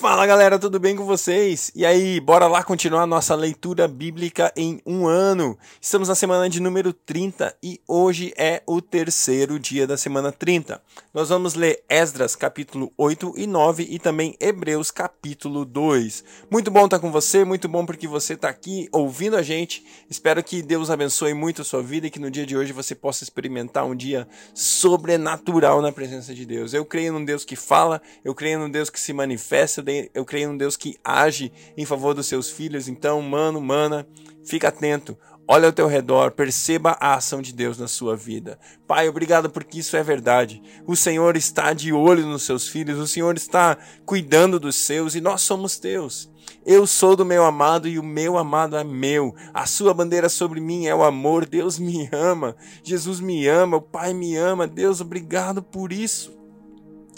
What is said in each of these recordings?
Fala galera, tudo bem com vocês? E aí, bora lá continuar nossa leitura bíblica em um ano. Estamos na semana de número 30 e hoje é o terceiro dia da semana 30. Nós vamos ler Esdras capítulo 8 e 9 e também Hebreus capítulo 2. Muito bom estar com você, muito bom porque você está aqui ouvindo a gente. Espero que Deus abençoe muito a sua vida e que no dia de hoje você possa experimentar um dia sobrenatural na presença de Deus. Eu creio num Deus que fala, eu creio num Deus que se manifesta, eu creio num Deus que age em favor dos seus filhos. Então, mano, mana, fica atento. Olha ao teu redor, perceba a ação de Deus na sua vida. Pai, obrigado porque isso é verdade. O Senhor está de olho nos seus filhos, o Senhor está cuidando dos seus e nós somos teus. Eu sou do meu amado e o meu amado é meu. A sua bandeira sobre mim é o amor. Deus me ama. Jesus me ama. O Pai me ama. Deus, obrigado por isso.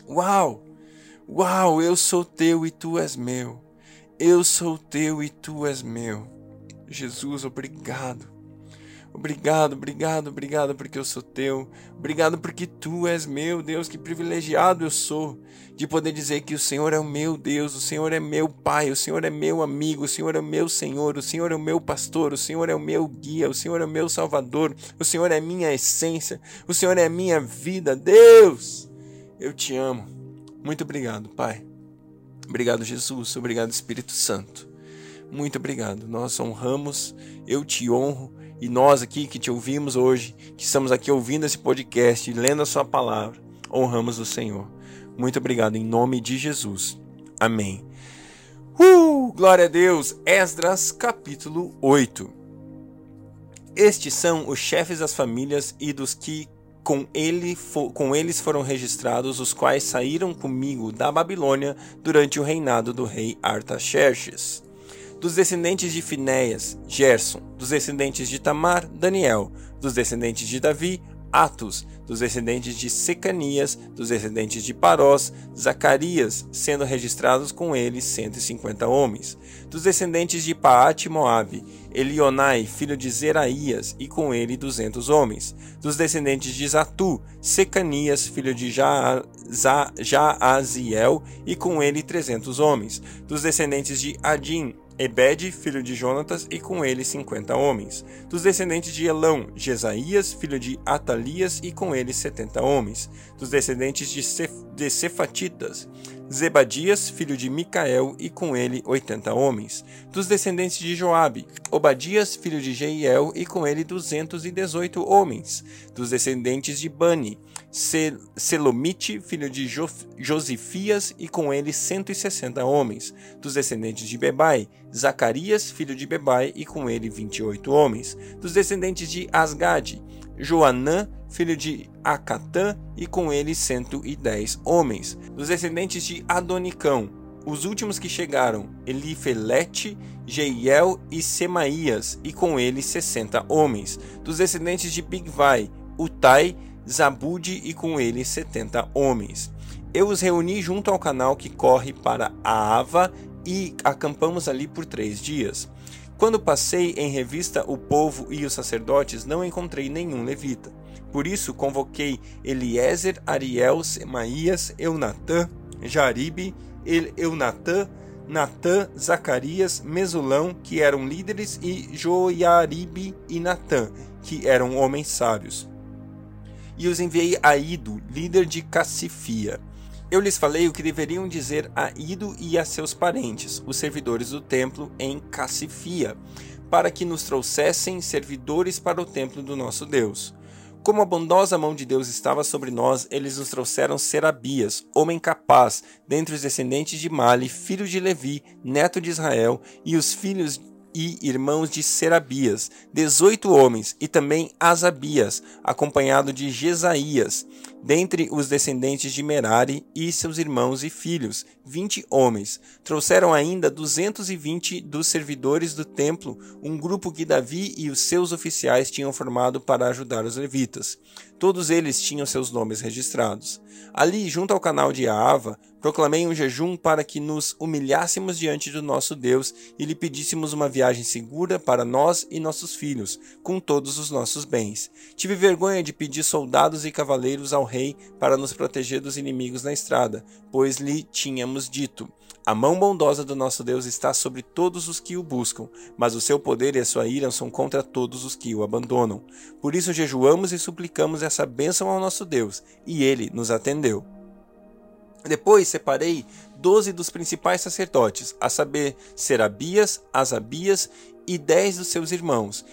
Uau! Uau, eu sou teu e tu és meu. Eu sou teu e tu és meu. Jesus, obrigado. Obrigado, obrigado, obrigado porque eu sou teu. Obrigado porque tu és meu, Deus. Que privilegiado eu sou de poder dizer que o Senhor é o meu Deus, o Senhor é meu Pai, o Senhor é meu amigo, o Senhor é o meu Senhor, o Senhor é o meu pastor, o Senhor é o meu guia, o Senhor é o meu Salvador, o Senhor é minha essência, o Senhor é minha vida. Deus, eu te amo. Muito obrigado, Pai. Obrigado, Jesus. Obrigado, Espírito Santo. Muito obrigado. Nós honramos, eu te honro e nós aqui que te ouvimos hoje, que estamos aqui ouvindo esse podcast e lendo a Sua palavra, honramos o Senhor. Muito obrigado em nome de Jesus. Amém. Uh, glória a Deus. Esdras capítulo 8. Estes são os chefes das famílias e dos que com, ele com eles foram registrados os quais saíram comigo da Babilônia durante o reinado do rei Artaxerxes. Dos descendentes de Finéias, Gerson. Dos descendentes de Tamar, Daniel. Dos descendentes de Davi, Atos, dos descendentes de Secanias, dos descendentes de Parós, Zacarias, sendo registrados com ele 150 homens. Dos descendentes de Paate Moabe, Elionai, filho de Zeraías, e com ele 200 homens. Dos descendentes de Zatu, Secanias, filho de Jaaziel, e com ele 300 homens. Dos descendentes de Adim, Ebed, filho de Jonatas, e com ele cinquenta homens. Dos descendentes de Elão, Jesaías, filho de Atalias, e com ele setenta homens. Dos descendentes de, Cef de Cefatitas, Zebadias, filho de Micael, e com ele oitenta homens. Dos descendentes de Joabe, Obadias, filho de Jeiel, e com ele duzentos e dezoito homens. Dos descendentes de Bani, Selomite, filho de Josifias, e com ele cento e sessenta homens. Dos descendentes de Bebai, Zacarias, filho de Bebai, e com ele vinte e oito homens. Dos descendentes de Asgade, Joanã, filho de Acatã, e com ele cento e dez homens. Dos descendentes de Adonicão, os últimos que chegaram, Elifelete, Jeiel e Semaías, e com ele sessenta homens. Dos descendentes de Bigvai, Utai, Zabude e com ele setenta homens. Eu os reuni junto ao canal que corre para a Ava e acampamos ali por três dias. Quando passei em revista o povo e os sacerdotes, não encontrei nenhum levita. Por isso convoquei Eliezer, Ariel, Semaías, Eunatã, Jaribe, Eunatã, Natã, Zacarias, Mesulão, que eram líderes, e Joiaribe e Natã, que eram homens sábios e os enviei a Ido, líder de Cassifia. Eu lhes falei o que deveriam dizer a Ido e a seus parentes, os servidores do templo em Cassifia, para que nos trouxessem servidores para o templo do nosso Deus. Como a bondosa mão de Deus estava sobre nós, eles nos trouxeram Serabias, homem capaz, dentre os descendentes de Mali, filho de Levi, neto de Israel, e os filhos e irmãos de Serabias, dezoito homens, e também Asabias, acompanhado de Jesaías, dentre os descendentes de Merari e seus irmãos e filhos, vinte homens. Trouxeram ainda duzentos e vinte dos servidores do templo, um grupo que Davi e os seus oficiais tinham formado para ajudar os levitas. Todos eles tinham seus nomes registrados. Ali, junto ao canal de Aava, proclamei um jejum para que nos humilhássemos diante do nosso Deus e lhe pedíssemos uma viagem segura para nós e nossos filhos, com todos os nossos bens. Tive vergonha de pedir soldados e cavaleiros ao rei para nos proteger dos inimigos na estrada, pois lhe tínhamos dito: a mão bondosa do nosso Deus está sobre todos os que o buscam, mas o seu poder e a sua ira são contra todos os que o abandonam. Por isso jejuamos e suplicamos essa bênção ao nosso Deus, e ele nos atendeu. Depois separei doze dos principais sacerdotes, a saber, Serabias, Asabias e dez dos seus irmãos,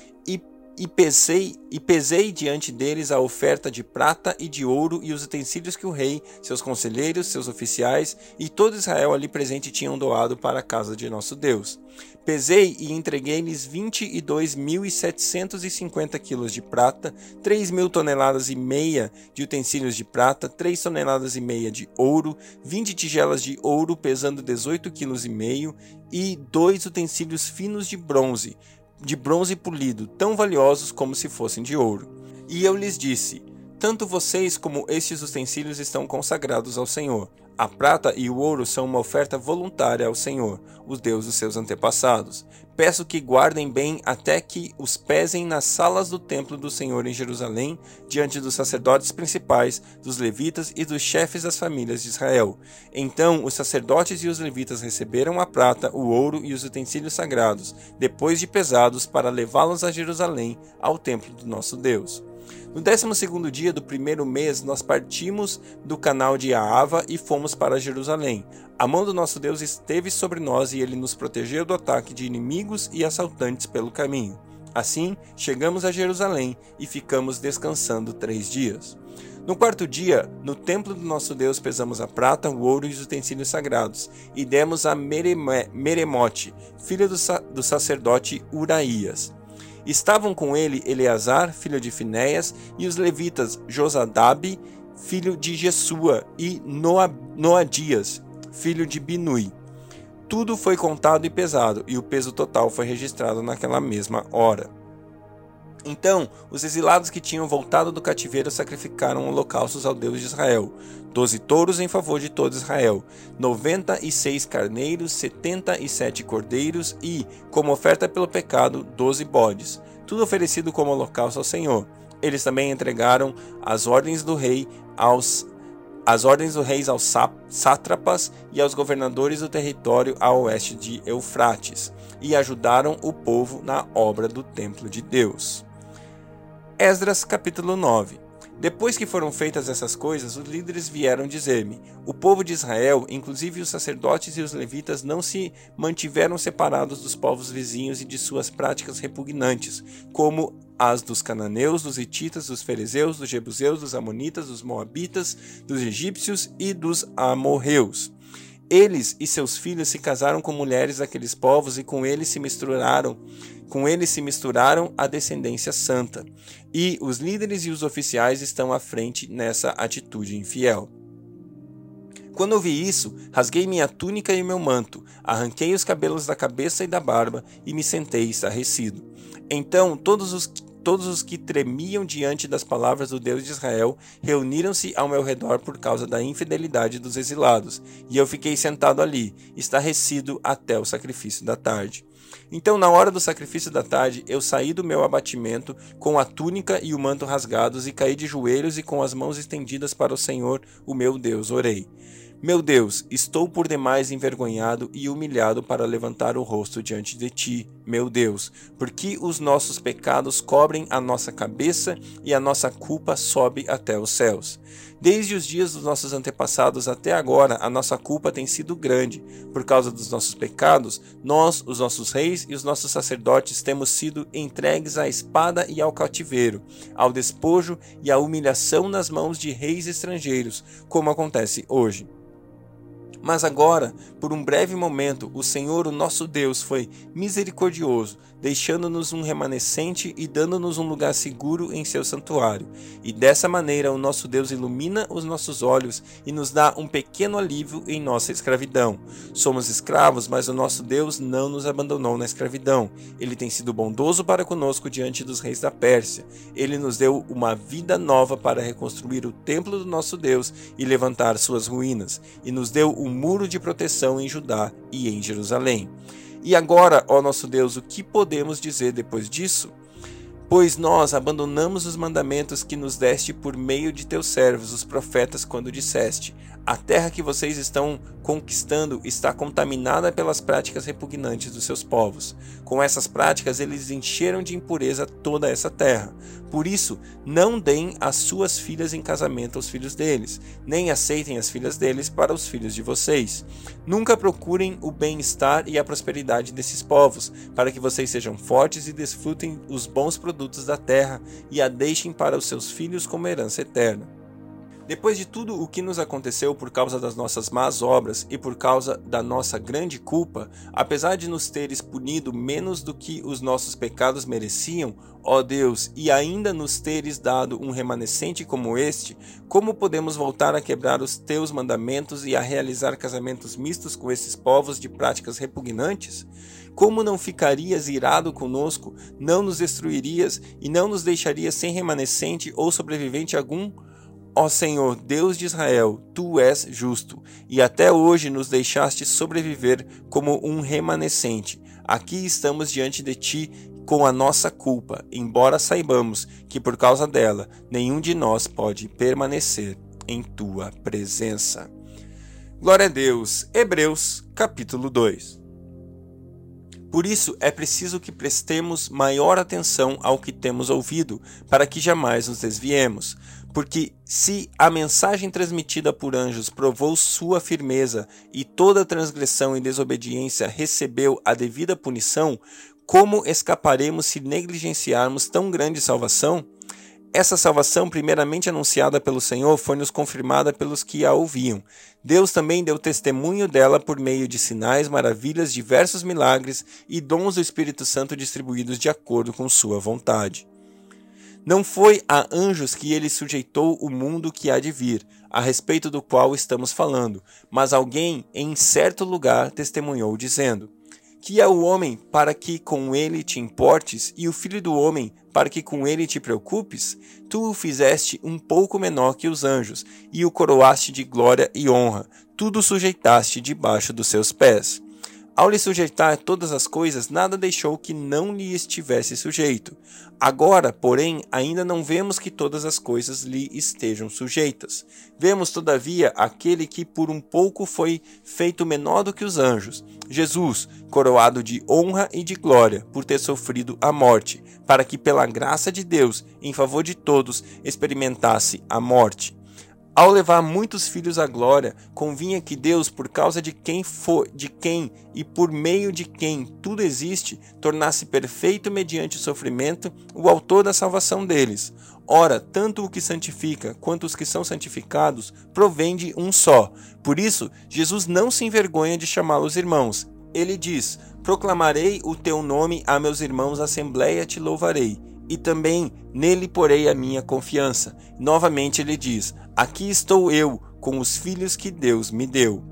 e pesei, e pesei diante deles a oferta de prata e de ouro e os utensílios que o rei, seus conselheiros, seus oficiais e todo Israel ali presente tinham doado para a casa de nosso Deus. Pesei e entreguei-lhes vinte e dois mil e setecentos e cinquenta quilos de prata, três mil toneladas e meia de utensílios de prata, três toneladas e meia de ouro, vinte tigelas de ouro pesando dezoito quilos e meio e dois utensílios finos de bronze, de bronze polido, tão valiosos como se fossem de ouro. E eu lhes disse: Tanto vocês como estes utensílios estão consagrados ao Senhor. A prata e o ouro são uma oferta voluntária ao Senhor, o Deus dos seus antepassados. Peço que guardem bem até que os pesem nas salas do templo do Senhor em Jerusalém, diante dos sacerdotes principais, dos levitas e dos chefes das famílias de Israel. Então os sacerdotes e os levitas receberam a prata, o ouro e os utensílios sagrados, depois de pesados, para levá-los a Jerusalém, ao templo do nosso Deus. No 12 dia do primeiro mês, nós partimos do canal de Aava e fomos para Jerusalém. A mão do nosso Deus esteve sobre nós e ele nos protegeu do ataque de inimigos e assaltantes pelo caminho. Assim, chegamos a Jerusalém e ficamos descansando três dias. No quarto dia, no templo do nosso Deus, pesamos a prata, o ouro e os utensílios sagrados, e demos a Meremote, filha do, sa do sacerdote Uraías. Estavam com ele Eleazar, filho de Finéias, e os levitas Josadab, filho de Jesua, e Noadias, filho de Binui. Tudo foi contado e pesado, e o peso total foi registrado naquela mesma hora. Então, os exilados que tinham voltado do cativeiro sacrificaram holocaustos ao Deus de Israel: doze touros em favor de todo Israel, noventa e seis carneiros, setenta e sete cordeiros e, como oferta pelo pecado, doze bodes, tudo oferecido como holocausto ao Senhor. Eles também entregaram as ordens do rei aos as ordens do rei aos sátrapas e aos governadores do território a oeste de Eufrates, e ajudaram o povo na obra do templo de Deus. Esdras capítulo 9 depois que foram feitas essas coisas, os líderes vieram dizer-me: O povo de Israel, inclusive os sacerdotes e os levitas, não se mantiveram separados dos povos vizinhos e de suas práticas repugnantes, como as dos cananeus, dos hititas, dos fariseus, dos jebuseus, dos amonitas, dos moabitas, dos egípcios e dos amorreus. Eles e seus filhos se casaram com mulheres daqueles povos e com eles se misturaram com eles se misturaram a descendência santa, e os líderes e os oficiais estão à frente nessa atitude infiel. Quando ouvi isso, rasguei minha túnica e meu manto, arranquei os cabelos da cabeça e da barba e me sentei estarrecido. Então todos os todos os que tremiam diante das palavras do Deus de Israel reuniram-se ao meu redor por causa da infidelidade dos exilados, e eu fiquei sentado ali, estarrecido até o sacrifício da tarde. Então, na hora do sacrifício da tarde, eu saí do meu abatimento com a túnica e o manto rasgados e caí de joelhos e com as mãos estendidas para o Senhor, o meu Deus, orei. Meu Deus, estou por demais envergonhado e humilhado para levantar o rosto diante de ti, meu Deus, porque os nossos pecados cobrem a nossa cabeça e a nossa culpa sobe até os céus. Desde os dias dos nossos antepassados até agora, a nossa culpa tem sido grande. Por causa dos nossos pecados, nós, os nossos reis e os nossos sacerdotes, temos sido entregues à espada e ao cativeiro, ao despojo e à humilhação nas mãos de reis estrangeiros, como acontece hoje. Mas agora, por um breve momento, o Senhor, o nosso Deus, foi misericordioso, deixando-nos um remanescente e dando-nos um lugar seguro em seu santuário. E dessa maneira, o nosso Deus ilumina os nossos olhos e nos dá um pequeno alívio em nossa escravidão. Somos escravos, mas o nosso Deus não nos abandonou na escravidão. Ele tem sido bondoso para conosco diante dos reis da Pérsia. Ele nos deu uma vida nova para reconstruir o templo do nosso Deus e levantar suas ruínas, e nos deu um muro de proteção em Judá e em Jerusalém. E agora, ó nosso Deus, o que podemos dizer depois disso? Pois nós abandonamos os mandamentos que nos deste por meio de teus servos, os profetas, quando disseste: A terra que vocês estão conquistando está contaminada pelas práticas repugnantes dos seus povos. Com essas práticas, eles encheram de impureza toda essa terra. Por isso, não deem as suas filhas em casamento aos filhos deles, nem aceitem as filhas deles para os filhos de vocês. Nunca procurem o bem-estar e a prosperidade desses povos, para que vocês sejam fortes e desfrutem os bons produtos da terra e a deixem para os seus filhos como herança eterna. Depois de tudo o que nos aconteceu por causa das nossas más obras e por causa da nossa grande culpa, apesar de nos teres punido menos do que os nossos pecados mereciam, ó Deus, e ainda nos teres dado um remanescente como este, como podemos voltar a quebrar os teus mandamentos e a realizar casamentos mistos com esses povos de práticas repugnantes? Como não ficarias irado conosco, não nos destruirias e não nos deixarias sem remanescente ou sobrevivente algum? Ó Senhor, Deus de Israel, tu és justo, e até hoje nos deixaste sobreviver como um remanescente. Aqui estamos diante de ti com a nossa culpa, embora saibamos que por causa dela nenhum de nós pode permanecer em tua presença. Glória a Deus. Hebreus, capítulo 2. Por isso é preciso que prestemos maior atenção ao que temos ouvido, para que jamais nos desviemos. Porque se a mensagem transmitida por anjos provou sua firmeza e toda transgressão e desobediência recebeu a devida punição, como escaparemos se negligenciarmos tão grande salvação? Essa salvação, primeiramente anunciada pelo Senhor, foi-nos confirmada pelos que a ouviam. Deus também deu testemunho dela por meio de sinais, maravilhas, diversos milagres e dons do Espírito Santo distribuídos de acordo com sua vontade. Não foi a anjos que ele sujeitou o mundo que há de vir, a respeito do qual estamos falando, mas alguém em certo lugar testemunhou, dizendo: Que é o homem para que com ele te importes, e o filho do homem para que com ele te preocupes? Tu o fizeste um pouco menor que os anjos, e o coroaste de glória e honra, tudo sujeitaste debaixo dos seus pés. Ao lhe sujeitar todas as coisas, nada deixou que não lhe estivesse sujeito. Agora, porém, ainda não vemos que todas as coisas lhe estejam sujeitas. Vemos, todavia, aquele que por um pouco foi feito menor do que os anjos, Jesus, coroado de honra e de glória, por ter sofrido a morte, para que, pela graça de Deus, em favor de todos, experimentasse a morte ao levar muitos filhos à glória, convinha que Deus, por causa de quem for, de quem e por meio de quem tudo existe, tornasse perfeito mediante o sofrimento o autor da salvação deles. Ora, tanto o que santifica quanto os que são santificados provém de um só. Por isso, Jesus não se envergonha de chamá-los irmãos. Ele diz: Proclamarei o teu nome a meus irmãos, assembleia te louvarei e também nele porei a minha confiança. Novamente ele diz: Aqui estou eu com os filhos que Deus me deu.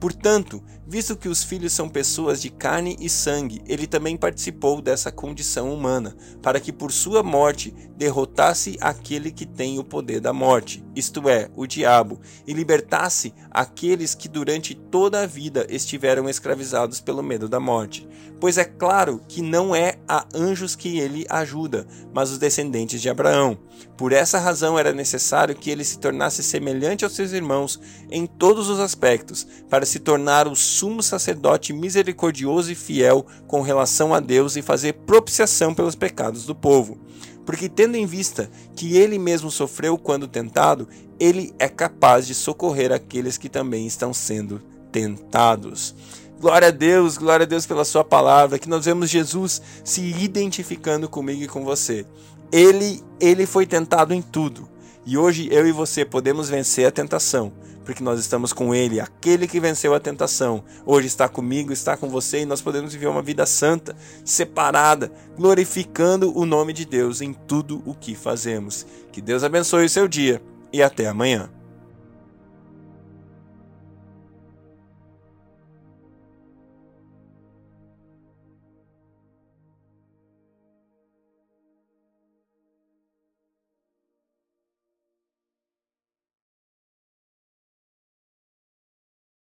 Portanto, visto que os filhos são pessoas de carne e sangue, ele também participou dessa condição humana, para que por sua morte derrotasse aquele que tem o poder da morte, isto é, o diabo, e libertasse aqueles que durante toda a vida estiveram escravizados pelo medo da morte. Pois é claro que não é a anjos que ele ajuda, mas os descendentes de Abraão. Por essa razão era necessário que ele se tornasse semelhante aos seus irmãos em todos os aspectos, para se tornar o sumo sacerdote misericordioso e fiel com relação a Deus e fazer propiciação pelos pecados do povo. Porque, tendo em vista que ele mesmo sofreu quando tentado, ele é capaz de socorrer aqueles que também estão sendo tentados. Glória a Deus, glória a Deus pela Sua palavra, que nós vemos Jesus se identificando comigo e com você. Ele, ele foi tentado em tudo. E hoje eu e você podemos vencer a tentação, porque nós estamos com Ele, aquele que venceu a tentação. Hoje está comigo, está com você e nós podemos viver uma vida santa, separada, glorificando o nome de Deus em tudo o que fazemos. Que Deus abençoe o seu dia e até amanhã.